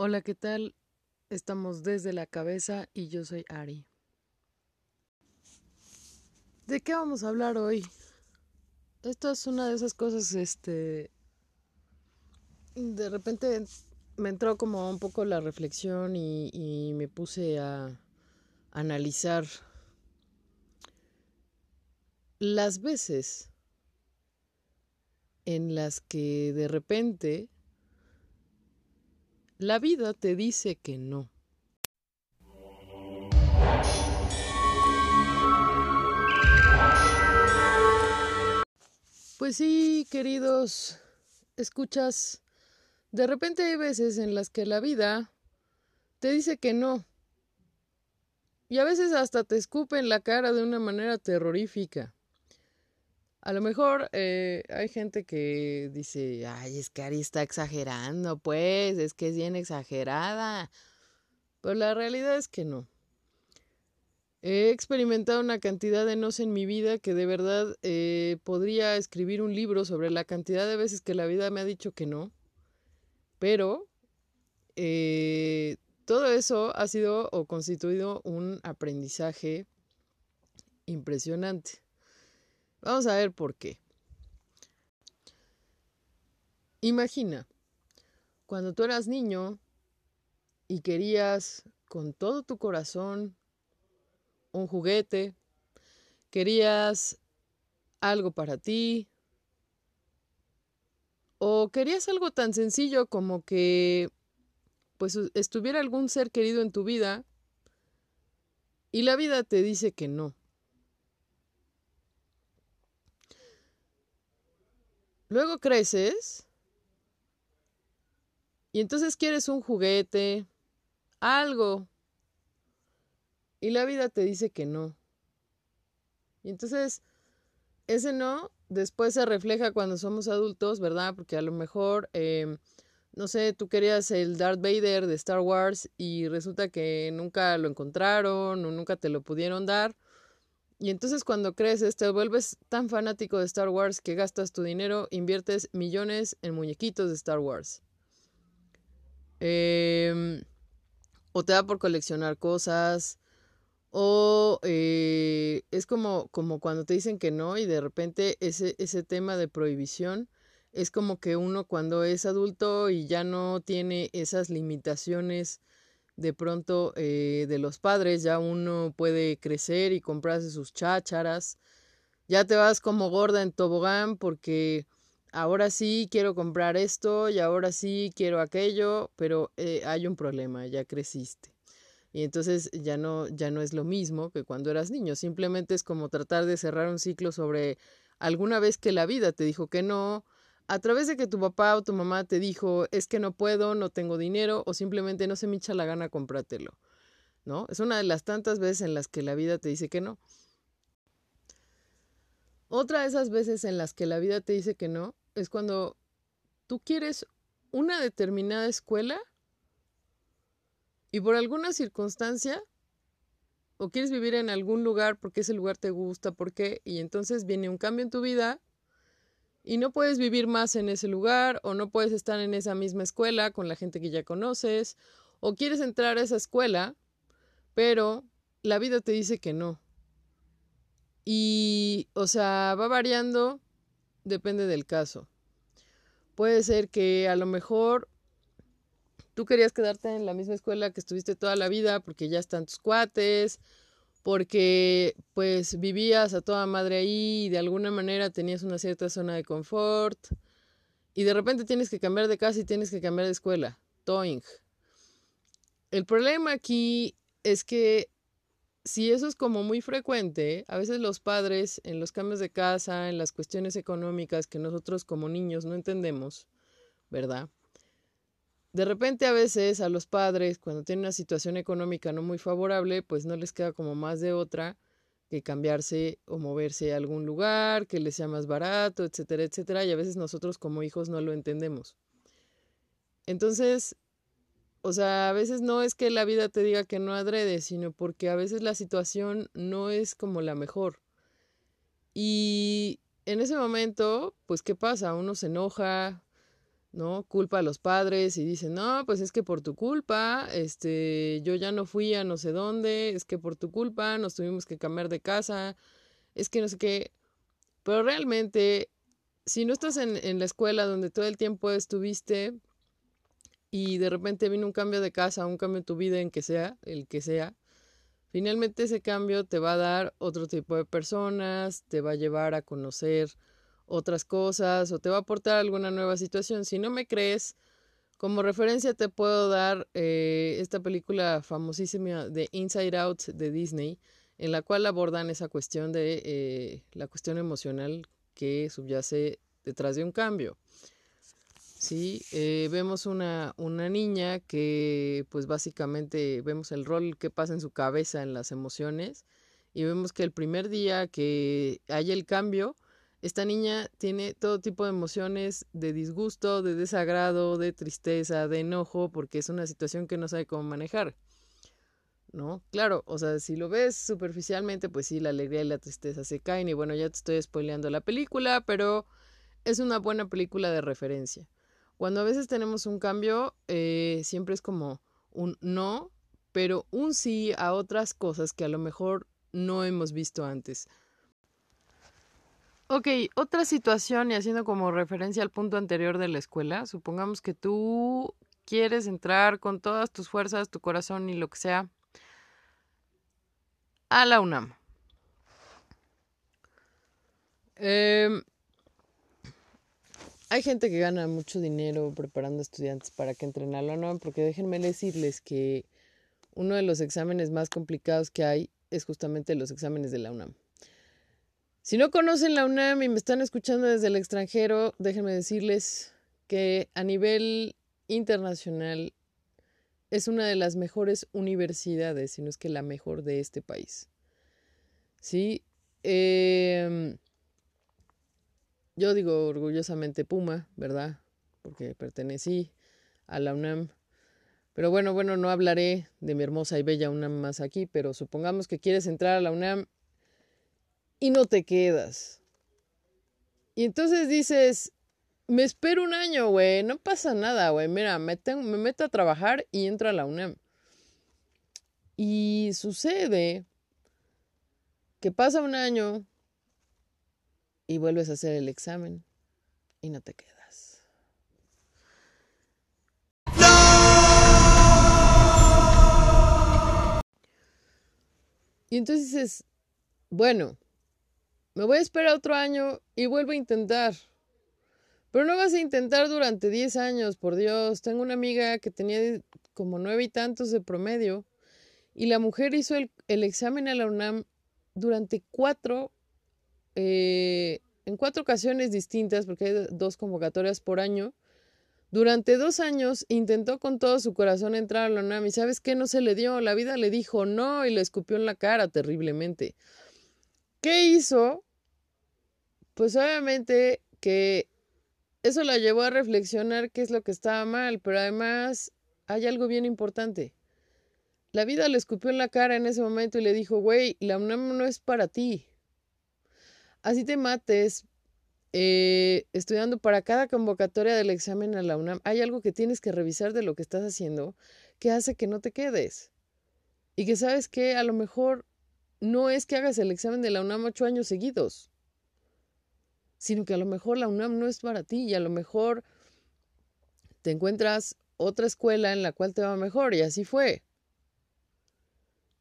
Hola, ¿qué tal? Estamos desde la cabeza y yo soy Ari. ¿De qué vamos a hablar hoy? Esto es una de esas cosas, este... De repente me entró como un poco la reflexión y, y me puse a analizar las veces en las que de repente la vida te dice que no. Pues sí, queridos, escuchas, de repente hay veces en las que la vida te dice que no. Y a veces hasta te escupe en la cara de una manera terrorífica. A lo mejor eh, hay gente que dice, ay, es que Ari está exagerando, pues, es que es bien exagerada. Pero la realidad es que no. He experimentado una cantidad de nos en mi vida que de verdad eh, podría escribir un libro sobre la cantidad de veces que la vida me ha dicho que no. Pero eh, todo eso ha sido o constituido un aprendizaje impresionante. Vamos a ver por qué. Imagina, cuando tú eras niño y querías con todo tu corazón un juguete, querías algo para ti, o querías algo tan sencillo como que pues estuviera algún ser querido en tu vida y la vida te dice que no. Luego creces y entonces quieres un juguete, algo, y la vida te dice que no. Y entonces ese no después se refleja cuando somos adultos, ¿verdad? Porque a lo mejor, em, no sé, tú querías el Darth Vader de Star Wars y resulta que nunca lo encontraron o nunca te lo pudieron dar. Y entonces cuando creces te vuelves tan fanático de Star Wars que gastas tu dinero, inviertes millones en muñequitos de Star Wars. Em, o te da por coleccionar cosas. O eh, es como, como cuando te dicen que no y de repente ese, ese tema de prohibición es como que uno cuando es adulto y ya no tiene esas limitaciones de pronto eh, de los padres, ya uno puede crecer y comprarse sus chácharas, ya te vas como gorda en tobogán porque ahora sí quiero comprar esto y ahora sí quiero aquello, pero eh, hay un problema, ya creciste. Y entonces ya no, ya no es lo mismo que cuando eras niño, simplemente es como tratar de cerrar un ciclo sobre alguna vez que la vida te dijo que no, a través de que tu papá o tu mamá te dijo, es que no puedo, no tengo dinero, o simplemente no se me echa la gana comprártelo, ¿no? Es una de las tantas veces en las que la vida te dice que no. Otra de esas veces en las que la vida te dice que no es cuando tú quieres una determinada escuela y por alguna circunstancia o quieres vivir en algún lugar porque ese lugar te gusta, porque y entonces viene un cambio en tu vida y no puedes vivir más en ese lugar o no puedes estar en esa misma escuela con la gente que ya conoces o quieres entrar a esa escuela, pero la vida te dice que no. Y, o sea, va variando, depende del caso. Puede ser que a lo mejor tú querías quedarte en la misma escuela que estuviste toda la vida porque ya están tus cuates, porque pues vivías a toda madre ahí y de alguna manera tenías una cierta zona de confort y de repente tienes que cambiar de casa y tienes que cambiar de escuela. Toing. El problema aquí es que si eso es como muy frecuente, a veces los padres en los cambios de casa, en las cuestiones económicas que nosotros como niños no entendemos, ¿verdad? De repente a veces a los padres, cuando tienen una situación económica no muy favorable, pues no les queda como más de otra que cambiarse o moverse a algún lugar, que les sea más barato, etcétera, etcétera, y a veces nosotros como hijos no lo entendemos. Entonces, o sea, a veces no es que la vida te diga que no adrede, sino porque a veces la situación no es como la mejor. Y en ese momento, pues, ¿qué pasa? Uno se enoja, ¿no? Culpa a los padres y dice, no, pues es que por tu culpa, este, yo ya no fui a no sé dónde, es que por tu culpa nos tuvimos que cambiar de casa, es que no sé qué. Pero realmente, si no estás en, en la escuela donde todo el tiempo estuviste y de repente viene un cambio de casa, un cambio en tu vida, en que sea, el que sea, finalmente ese cambio te va a dar otro tipo de personas, te va a llevar a conocer otras cosas o te va a aportar alguna nueva situación. Si no me crees, como referencia te puedo dar eh, esta película famosísima de Inside Out de Disney, en la cual abordan esa cuestión de eh, la cuestión emocional que subyace detrás de un cambio. Sí, eh, vemos una, una niña que pues básicamente vemos el rol que pasa en su cabeza en las emociones y vemos que el primer día que hay el cambio, esta niña tiene todo tipo de emociones de disgusto, de desagrado, de tristeza, de enojo, porque es una situación que no sabe cómo manejar. ¿No? Claro, o sea, si lo ves superficialmente, pues sí, la alegría y la tristeza se caen. Y bueno, ya te estoy spoileando la película, pero es una buena película de referencia. Cuando a veces tenemos un cambio, eh, siempre es como un no, pero un sí a otras cosas que a lo mejor no hemos visto antes. Ok, otra situación y haciendo como referencia al punto anterior de la escuela, supongamos que tú quieres entrar con todas tus fuerzas, tu corazón y lo que sea a la UNAM. Em, hay gente que gana mucho dinero preparando estudiantes para que entren a la UNAM, porque déjenme decirles que uno de los exámenes más complicados que hay es justamente los exámenes de la UNAM. Si no conocen la UNAM y me están escuchando desde el extranjero, déjenme decirles que a nivel internacional es una de las mejores universidades, si no es que la mejor de este país. Sí, em, yo digo orgullosamente Puma, ¿verdad? Porque pertenecí a la UNAM. Pero bueno, bueno, no hablaré de mi hermosa y bella UNAM más aquí, pero supongamos que quieres entrar a la UNAM y no te quedas. Y entonces dices, me espero un año, güey, no pasa nada, güey, mira, me, me meto a trabajar y entro a la UNAM. Y sucede que pasa un año y vuelves a hacer el examen y no te quedas. Y entonces dices, bueno, me voy a esperar otro año y vuelvo a intentar. Pero no vas a intentar durante 10 años, por Dios. Tengo una amiga que tenía como nueve y tantos de promedio y la mujer hizo el, examen a la UNAM durante cuatro, eh, en cuatro ocasiones distintas, porque hay dos convocatorias por año. Durante dos años intentó con todo su corazón entrar a la UNAM y ¿sabes qué? No se le dio. La vida le dijo no y le escupió en la cara terriblemente. ¿Qué hizo? Pues obviamente que eso la llevó a reflexionar qué es lo que estaba mal, pero además hay algo bien importante. La vida le escupió en la cara en ese momento y le dijo, güey, la UNAM no es para ti. Así te mates eh, estudiando para cada convocatoria del examen a la UNAM. Hay algo que tienes que revisar de lo que estás haciendo que hace que no te quedes. Y que sabes que a lo mejor no es que hagas el examen de la UNAM ocho años seguidos sino que a lo mejor la UNAM no es para ti y a lo mejor te encuentras otra escuela en la cual te va mejor y así fue.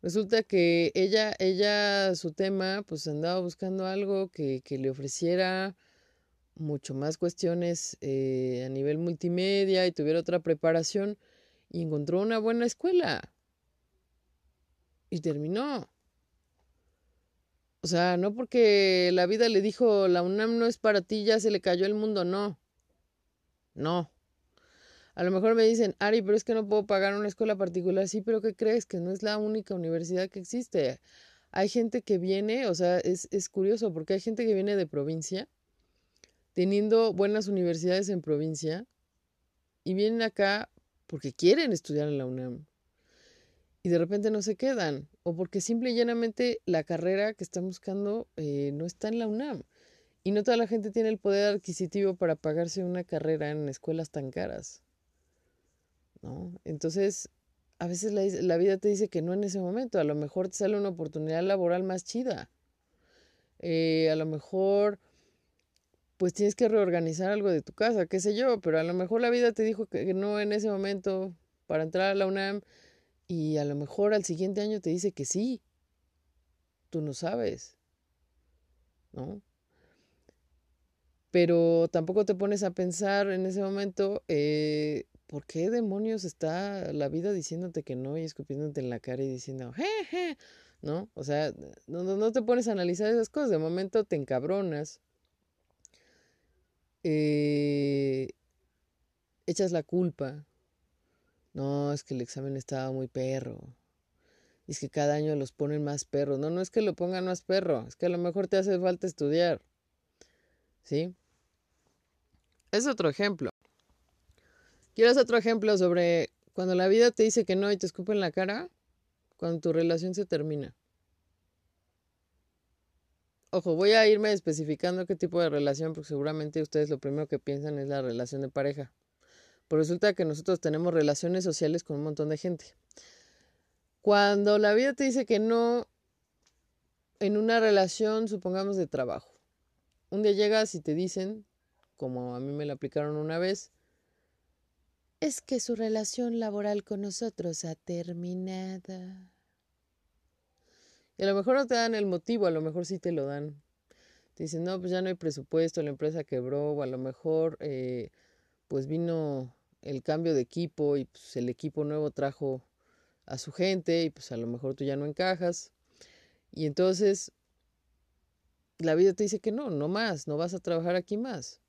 Resulta que ella, ella, su tema, pues andaba buscando algo que, que le ofreciera mucho más cuestiones eh, a nivel multimedia y tuviera otra preparación y encontró una buena escuela. Y terminó. O sea, no porque la vida le dijo, la UNAM no es para ti, ya se le cayó el mundo, no. No. A lo mejor me dicen, Ari, pero es que no puedo pagar una escuela particular. Sí, pero ¿qué crees? Que no es la única universidad que existe. Hay gente que viene, o sea, es, es curioso porque hay gente que viene de provincia, teniendo buenas universidades en provincia, y vienen acá porque quieren estudiar en la UNAM y de repente no se quedan, o porque simple y llanamente la carrera que están buscando eh, no está en la UNAM. Y no toda la gente tiene el poder adquisitivo para pagarse una carrera en escuelas tan caras. ¿No? Entonces, a veces la, vida te dice que no en ese momento. A lo mejor te sale una oportunidad laboral más chida. Eh, a lo mejor, pues tienes que reorganizar algo de tu casa, qué sé yo, pero a lo mejor la vida te dijo que no en ese momento para entrar a la UNAM y a lo mejor al siguiente año te dice que sí. Tú no sabes. ¿No? Pero tampoco te pones a pensar en ese momento, eh, ¿por qué demonios está la vida diciéndote que no y escupiéndote en la cara y diciendo, jeje, ¿no? O sea, no, no te pones a analizar esas cosas, de momento te encabronas, eh, echas la culpa, no, es que el examen estaba muy perro. Y es que cada año los ponen más perros. No, no es que lo pongan más perro, es que a lo mejor te hace falta estudiar. ¿Sí? Es otro ejemplo. ¿Quieres otro ejemplo sobre cuando la vida te dice que no y te escupe en la cara? Cuando tu relación se termina. Ojo, voy a irme especificando qué tipo de relación, porque seguramente ustedes lo primero que piensan es la relación de pareja. Pero resulta que nosotros tenemos relaciones sociales con un montón de gente. Cuando la vida te dice que no en una relación, supongamos, de trabajo. Un día llegas y te dicen, como a mí me lo aplicaron una vez, es que su relación laboral con nosotros ha terminado. Y a lo mejor no te dan el motivo, a lo mejor sí te lo dan. Te dicen, no, pues ya no hay presupuesto, la empresa quebró, o a lo mejor eh, pues vino el cambio de equipo y pues el equipo nuevo trajo a su gente y pues a lo mejor tú ya no encajas. Y entonces la vida te dice que no, no más, no vas a trabajar aquí más.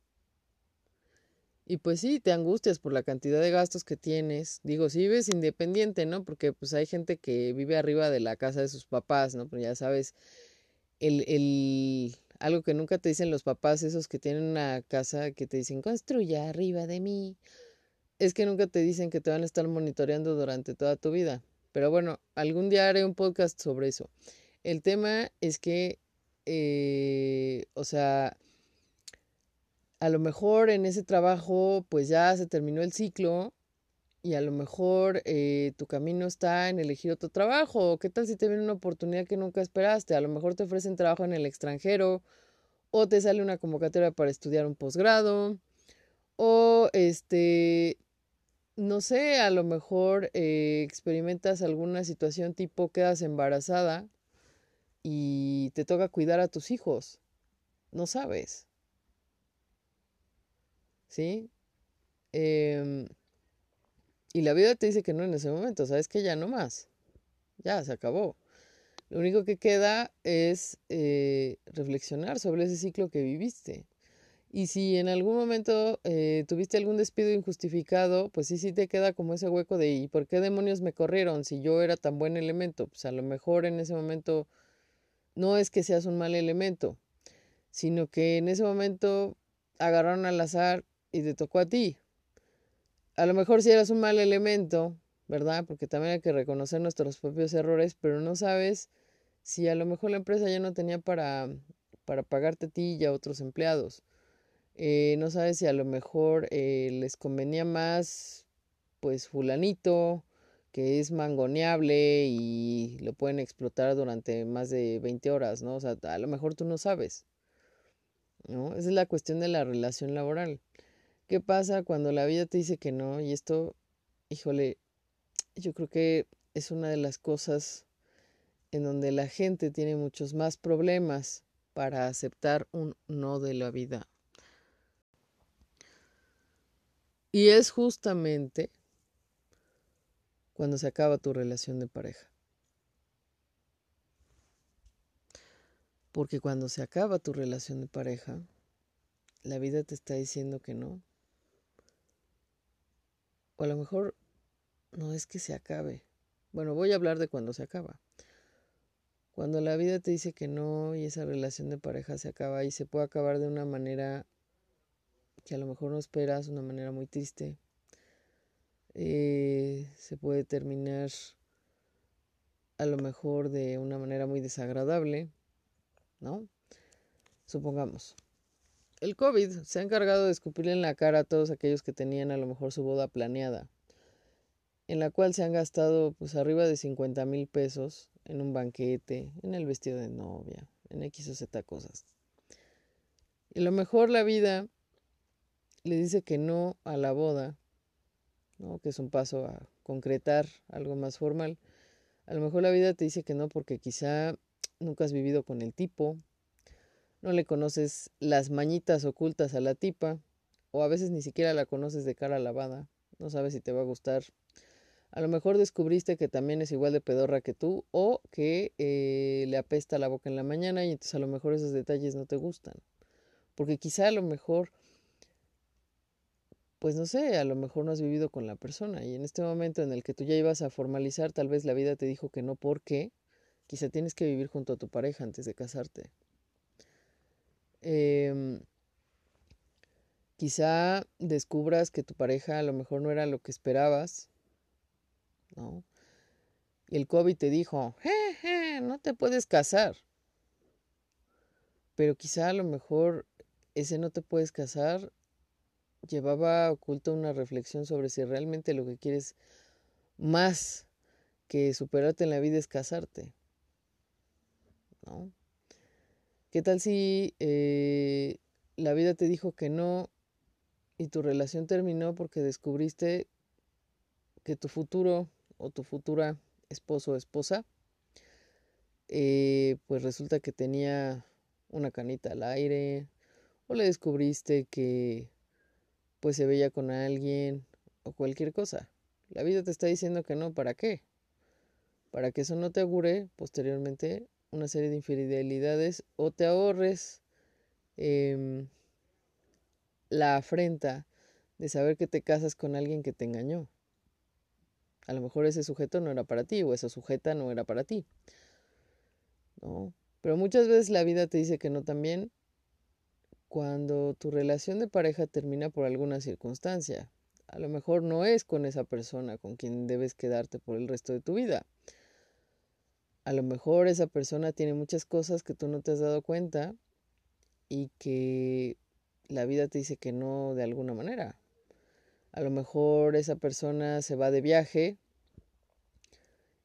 Y pues sí, te angustias por la cantidad de gastos que tienes. Digo, si vives independiente, ¿no? Porque pues hay gente que vive arriba de la casa de sus papás, ¿no? Pero ya sabes, el, el, algo que nunca te dicen los papás, esos que tienen una casa que te dicen, construya arriba de mí es que nunca te dicen que te van a estar monitoreando durante toda tu vida. Pero bueno, algún día haré un podcast sobre eso. El tema es que, eh, o sea, a lo mejor en ese trabajo pues ya se terminó el ciclo y a lo mejor eh, tu camino está en elegir otro trabajo. ¿Qué tal si te viene una oportunidad que nunca esperaste? A lo mejor te ofrecen trabajo en el extranjero o te sale una convocatoria para estudiar un posgrado o este no sé, a lo mejor eh, experimentas alguna situación tipo quedas embarazada y te toca cuidar a tus hijos. No sabes. ¿Sí? Em, y la vida te dice que no en ese momento, sabes que ya no más. Ya, se acabó. Lo único que queda es eh, reflexionar sobre ese ciclo que viviste. Y si en algún momento eh, tuviste algún despido injustificado, pues sí, sí te queda como ese hueco de ¿y por qué demonios me corrieron si yo era tan buen elemento? Pues a lo mejor en ese momento no es que seas un mal elemento, sino que en ese momento agarraron al azar y te tocó a ti. A lo mejor si eras un mal elemento, ¿verdad? Porque también hay que reconocer nuestros propios errores, pero no sabes si a lo mejor la empresa ya no tenía para, para pagarte a ti y a otros empleados eh, no sabes si a lo mejor eh, les convenía más, pues fulanito, que es mangoneable y lo pueden explotar durante más de 20 horas, ¿no? O sea, a lo mejor tú no sabes, ¿no? Esa es la cuestión de la relación laboral. ¿Qué pasa cuando la vida te dice que no? Y esto, híjole, yo creo que es una de las cosas en donde la gente tiene muchos más problemas para aceptar un no de la vida Y es justamente cuando se acaba tu relación de pareja. Porque cuando se acaba tu relación de pareja, la vida te está diciendo que no. O a lo mejor no es que se acabe. Bueno, voy a hablar de cuando se acaba. Cuando la vida te dice que no y esa relación de pareja se acaba y se puede acabar de una manera que a lo mejor no esperas de una manera muy triste. Eh, se puede terminar a lo mejor de una manera muy desagradable, ¿no? Supongamos, el COVID se ha encargado de escupirle en la cara a todos aquellos que tenían a lo mejor su boda planeada, en la cual se han gastado pues arriba de 50 mil pesos en un banquete, en el vestido de novia, en X o Z cosas. Y a lo mejor la vida le dice que no a la boda, que es un paso a concretar algo más formal. A lo mejor la vida te dice que no porque quizá nunca has vivido con el tipo, no le conoces las mañitas ocultas a la tipa, o a veces ni siquiera la conoces de cara lavada, no sabes si te va a gustar. A lo mejor descubriste que también es igual de pedorra que tú o que eh, le apesta la boca en la mañana y entonces a lo mejor esos detalles no te gustan. Porque quizá a lo mejor, pues no sé, a lo mejor no has vivido con la persona y en este momento en el que tú ya ibas a formalizar, tal vez la vida te dijo que no porque quizá tienes que vivir junto a tu pareja antes de casarte. Em, quizá descubras que tu pareja a lo mejor no era lo que esperabas, ¿no? Y el COVID te dijo, je, no te puedes casar. Pero quizá a lo mejor ese no te puedes casar llevaba oculto una reflexión sobre si realmente lo que quieres más que superarte en la vida es casarte. ¿No? ¿Qué tal si eh, la vida te dijo que no y tu relación terminó porque descubriste que tu futuro o tu futura esposo o esposa, eh, pues resulta que tenía una canita al aire, o le descubriste que pues se veía con alguien o cualquier cosa. La vida te está diciendo que no, ¿para qué? Para que eso no te augure posteriormente una serie de infidelidades o te ahorres em, la afrenta de saber que te casas con alguien que te engañó. A lo mejor ese sujeto no era para ti o esa sujeta no era para ti. ¿No? Pero muchas veces la vida te dice que no también cuando tu relación de pareja termina por alguna circunstancia. A lo mejor no es con esa persona con quien debes quedarte por el resto de tu vida. A lo mejor esa persona tiene muchas cosas que tú no te has dado cuenta y que la vida te dice que no de alguna manera. A lo mejor esa persona se va de viaje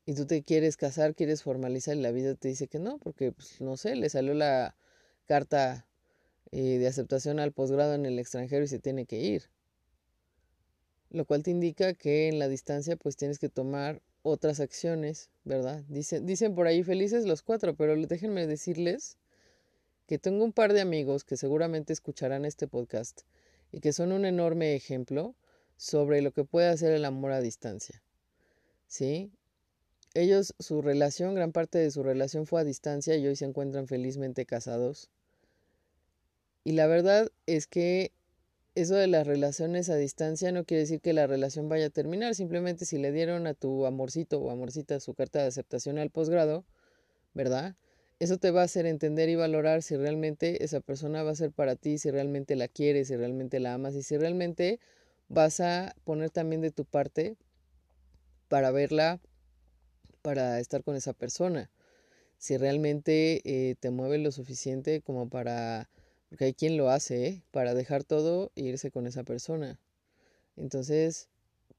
y tú te quieres casar, quieres formalizar y la vida te dice que no, porque pues, no sé, le salió la carta eh, de aceptación al posgrado en el extranjero y se tiene que ir. Lo cual te indica que en la distancia pues tienes que tomar otras acciones, ¿verdad? Dicen, dicen por ahí felices los cuatro, pero déjenme decirles que tengo un par de amigos que seguramente escucharán este podcast y que son un enorme ejemplo sobre lo que puede hacer el amor a distancia. ¿Sí? Ellos, su relación, gran parte de su relación fue a distancia y hoy se encuentran felizmente casados. Y la verdad es que eso de las relaciones a distancia no quiere decir que la relación vaya a terminar, simplemente si le dieron a tu amorcito o amorcita su carta de aceptación al posgrado, ¿verdad? Eso te va a hacer entender y valorar si realmente esa persona va a ser para ti, si realmente la quieres, si realmente la amas y si realmente vas a poner también de tu parte para verla, para estar con esa persona. Si realmente eh, te mueve lo suficiente como para porque hay quien lo hace, ¿eh? Para dejar todo e irse con esa persona. Entonces,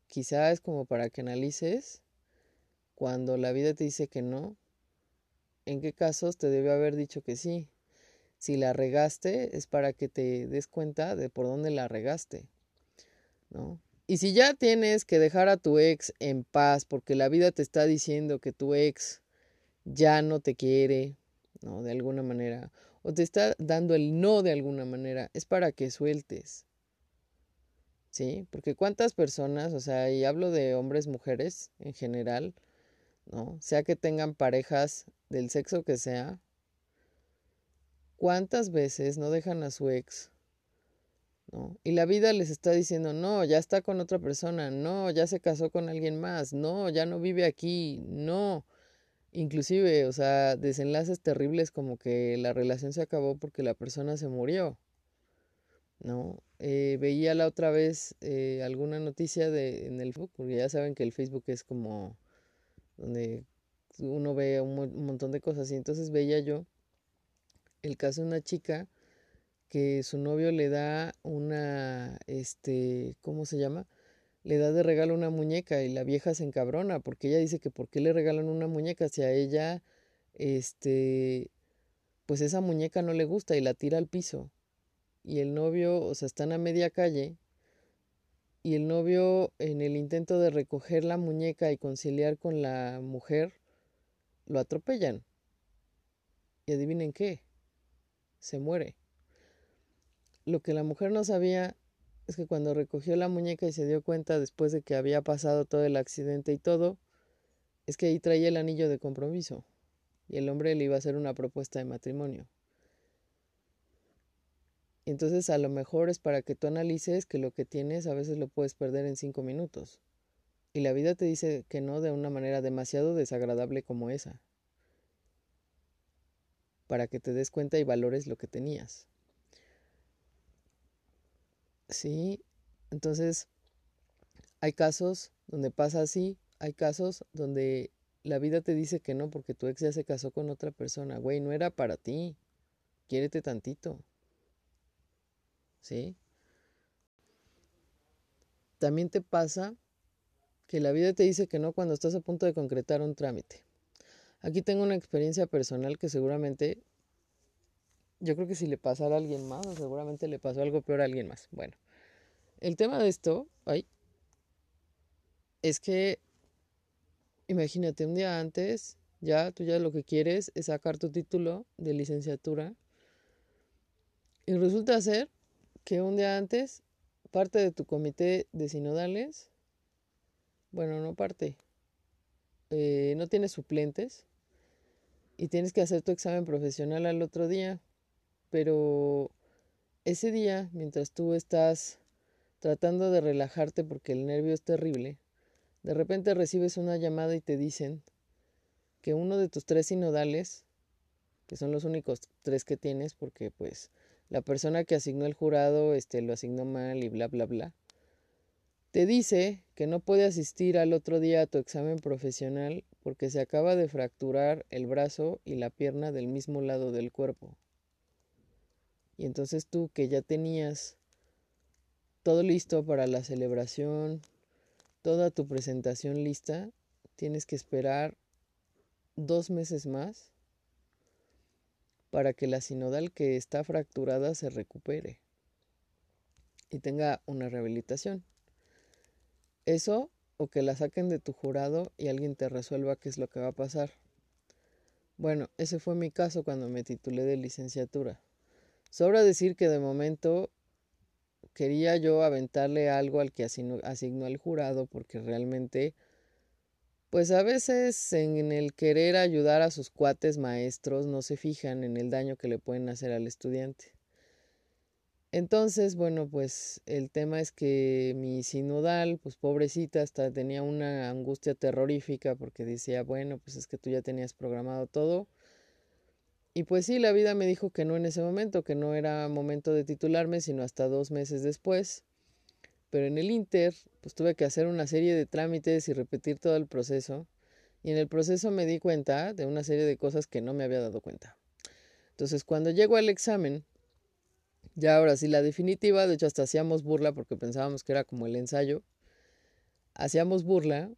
quizá es como para que analices cuando la vida te dice que no, en qué casos te debe haber dicho que sí. Si la regaste, es para que te des cuenta de por dónde la regaste. ¿No? Y si ya tienes que dejar a tu ex en paz porque la vida te está diciendo que tu ex ya no te quiere, ¿no? De alguna manera, o te está dando el no de alguna manera, es para que sueltes. ¿Sí? Porque cuántas personas, o sea, y hablo de hombres, mujeres en general, ¿no? Sea que tengan parejas del sexo que sea, ¿cuántas veces no dejan a su ex? ¿No? Y la vida les está diciendo, no, ya está con otra persona, no, ya se casó con alguien más, no, ya no vive aquí, no. Inclusive, o sea, desenlaces terribles como que la relación se acabó porque la persona se murió. ¿No? Eh, veía la otra vez eh, alguna noticia de, en el Facebook, porque ya saben que el Facebook es como donde uno ve un, montón de cosas. Y entonces veía yo el caso de una chica que su novio le da una, este, ¿cómo se llama? Le da de regalo una muñeca y la vieja se encabrona porque ella dice que por qué le regalan una muñeca si a ella, este, pues esa muñeca no le gusta y la tira al piso. Y el novio, o sea, están a media calle y el novio en el intento de recoger la muñeca y conciliar con la mujer, lo atropellan. Y adivinen qué, se muere. Lo que la mujer no sabía es que cuando recogió la muñeca y se dio cuenta después de que había pasado todo el accidente y todo, es que ahí traía el anillo de compromiso y el hombre le iba a hacer una propuesta de matrimonio. Entonces a lo mejor es para que tú analices que lo que tienes a veces lo puedes perder en cinco minutos. Y la vida te dice que no de una manera demasiado desagradable como esa. Para que te des cuenta y valores lo que tenías. Sí, entonces hay casos donde pasa así, hay casos donde la vida te dice que no porque tu ex ya se casó con otra persona. Güey, no era para ti. Quiérete tantito. ¿Sí? También te pasa que la vida te dice que no cuando estás a punto de concretar un trámite. Aquí tengo una experiencia personal que seguramente, yo creo que si le pasara a alguien más, seguramente le pasó algo peor a alguien más. Bueno, el tema de esto, ay, es que imagínate un día antes, ya tú ya lo que quieres es sacar tu título de licenciatura y resulta ser que un día antes parte de tu comité de sinodales, bueno, no parte, eh, no tienes suplentes y tienes que hacer tu examen profesional al otro día, pero ese día, mientras tú estás tratando de relajarte porque el nervio es terrible, de repente recibes una llamada y te dicen que uno de tus tres sinodales, que son los únicos tres que tienes porque pues la persona que asignó el jurado este, lo asignó mal y bla, bla, bla, te dice que no puede asistir al otro día a tu examen profesional porque se acaba de fracturar el brazo y la pierna del mismo lado del cuerpo. Y entonces tú que ya tenías todo listo para la celebración, toda tu presentación lista, tienes que esperar dos meses más para que la sinodal que está fracturada se recupere y tenga una rehabilitación. Eso o que la saquen de tu jurado y alguien te resuelva qué es lo que va a pasar. Bueno, ese fue mi caso cuando me titulé de licenciatura. Sobra decir que de momento quería yo aventarle algo al que asignó, el jurado porque realmente, pues a veces en el querer ayudar a sus cuates maestros no se fijan en el daño que le pueden hacer al estudiante. Entonces, bueno, pues el tema es que mi sinodal, pues pobrecita, hasta tenía una angustia terrorífica porque decía, bueno, pues es que tú ya tenías programado todo y pues sí, la vida me dijo que no en ese momento, que no era momento de titularme, sino hasta dos meses después. Pero en el Inter, pues tuve que hacer una serie de trámites y repetir todo el proceso. Y en el proceso me di cuenta de una serie de cosas que no me había dado cuenta. Entonces, cuando llego al examen, ya ahora sí la definitiva, de hecho hasta hacíamos burla porque pensábamos que era como el ensayo. Hacíamos burla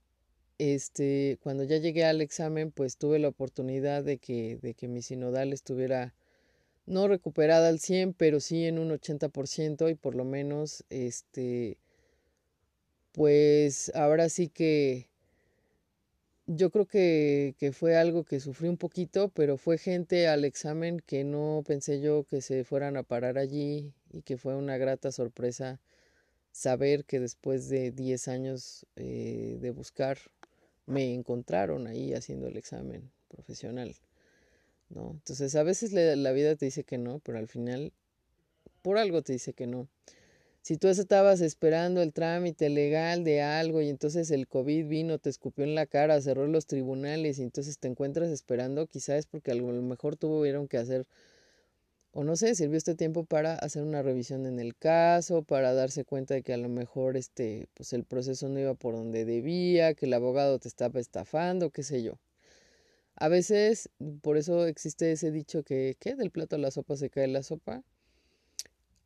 este, cuando ya llegué al examen, pues tuve la oportunidad de que, de que mi sinodal estuviera no recuperada al 100, pero sí en un 80% y por lo menos, este, pues ahora sí que yo creo que, que fue algo que sufrí un poquito, pero fue gente al examen que no pensé yo que se fueran a parar allí y que fue una grata sorpresa saber que después de 10 años eh, de buscar me encontraron ahí haciendo el examen profesional. ¿no? Entonces a veces la vida te dice que no, pero al final por algo te dice que no. Si tú estabas esperando el trámite legal de algo y entonces el COVID vino, te escupió en la cara, cerró los tribunales y entonces te encuentras esperando, quizás es porque a lo mejor tuvieron que hacer o no sé, sirvió este tiempo para hacer una revisión en el caso, para darse cuenta de que a lo mejor este, pues el proceso no iba por donde debía, que el abogado te estaba estafando, qué sé yo. A veces, por eso existe ese dicho que, ¿qué? Del plato a la sopa se cae la sopa.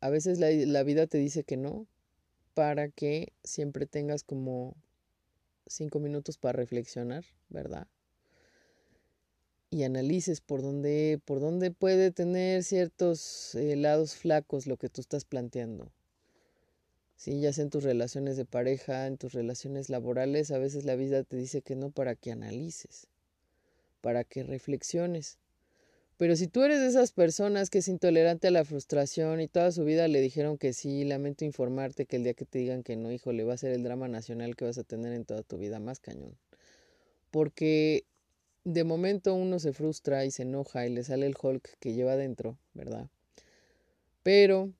a veces la, la vida te dice que no para que siempre tengas como cinco minutos para reflexionar, ¿verdad? Y analices por dónde, por dónde puede tener ciertos eh, lados flacos lo que tú estás planteando. Sí, ya sea en tus relaciones de pareja, en tus relaciones laborales, a veces la vida te dice que no para que analices, para que reflexiones. Pero si tú eres de esas personas que es intolerante a la frustración y toda su vida le dijeron que sí, lamento informarte que el día que te digan que no, hijo, le va a ser el drama nacional que vas a tener en toda tu vida, más cañón. Porque de momento uno se frustra y se enoja y le sale el Hulk que lleva adentro, ¿verdad? Pero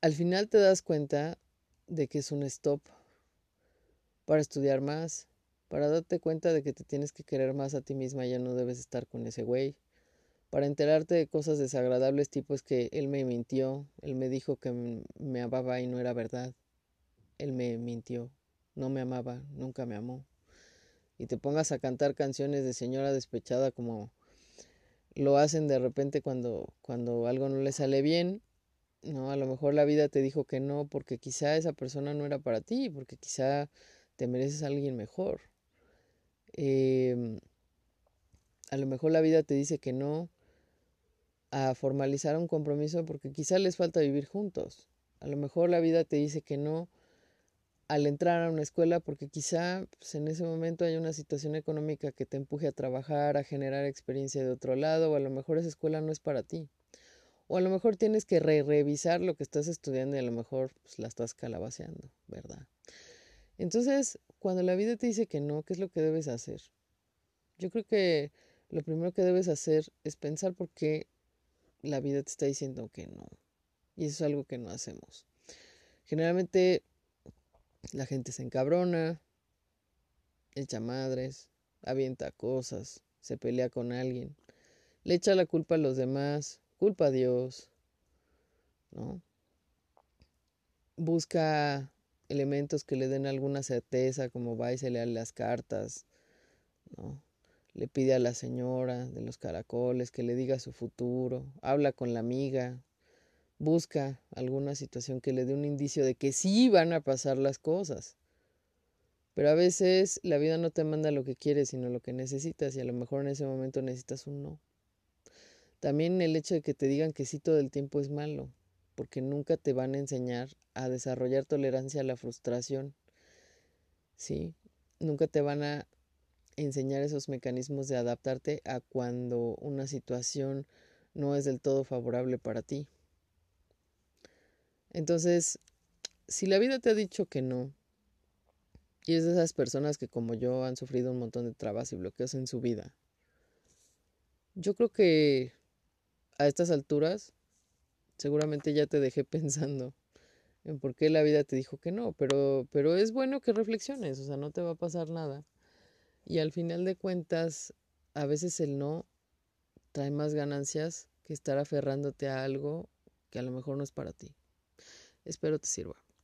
al final te das cuenta de que es un stop para estudiar más, para darte cuenta de que te tienes que querer más a ti misma, ya no debes estar con ese güey para enterarte de cosas desagradables tipo es que él me mintió, él me dijo que me amaba y no era verdad. Él me mintió, no me amaba, nunca me amó. Y te pongas a cantar canciones de señora despechada como lo hacen de repente cuando, cuando algo no le sale bien, ¿no? A lo mejor la vida te dijo que no porque quizá esa persona no era para ti, porque quizá te mereces a alguien mejor. Eh, a lo mejor la vida te dice que no a formalizar un compromiso porque quizá les falta vivir juntos. A lo mejor la vida te dice que no al entrar a una escuela porque quizá pues, en ese momento hay una situación económica que te empuje a trabajar, a generar experiencia de otro lado, o a lo mejor esa escuela no es para ti. O a lo mejor tienes que re revisar lo que estás estudiando y a lo mejor pues, la estás calabaceando, ¿verdad? Entonces, cuando la vida te dice que no, ¿qué es lo que debes hacer? Yo creo que lo primero que debes hacer es pensar por qué la vida te está diciendo que no. Y eso es algo que no hacemos. Generalmente la gente se encabrona, echa madres, avienta cosas, se pelea con alguien, le echa la culpa a los demás, culpa a Dios, ¿no? Busca elementos que le den alguna certeza, como va y se lea las cartas, ¿no? le pide a la señora de los caracoles que le diga su futuro, habla con la amiga, busca alguna situación que le dé un indicio de que sí van a pasar las cosas. Pero a veces la vida no te manda lo que quieres, sino lo que necesitas, y a lo mejor en ese momento necesitas un no. También el hecho de que te digan que sí todo el tiempo es malo, porque nunca te van a enseñar a desarrollar tolerancia a la frustración. ¿Sí? Nunca te van a enseñar esos mecanismos de adaptarte a cuando una situación no es del todo favorable para ti. Entonces, si la vida te ha dicho que no, y es de esas personas que como yo han sufrido un montón de trabas y bloqueos en su vida, yo creo que a estas alturas seguramente ya te dejé pensando en por qué la vida te dijo que no, pero, pero es bueno que reflexiones, o sea, no te va a pasar nada. Y al final de cuentas, a veces el no trae más ganancias que estar aferrándote a algo que a lo mejor no es para ti. Espero te sirva.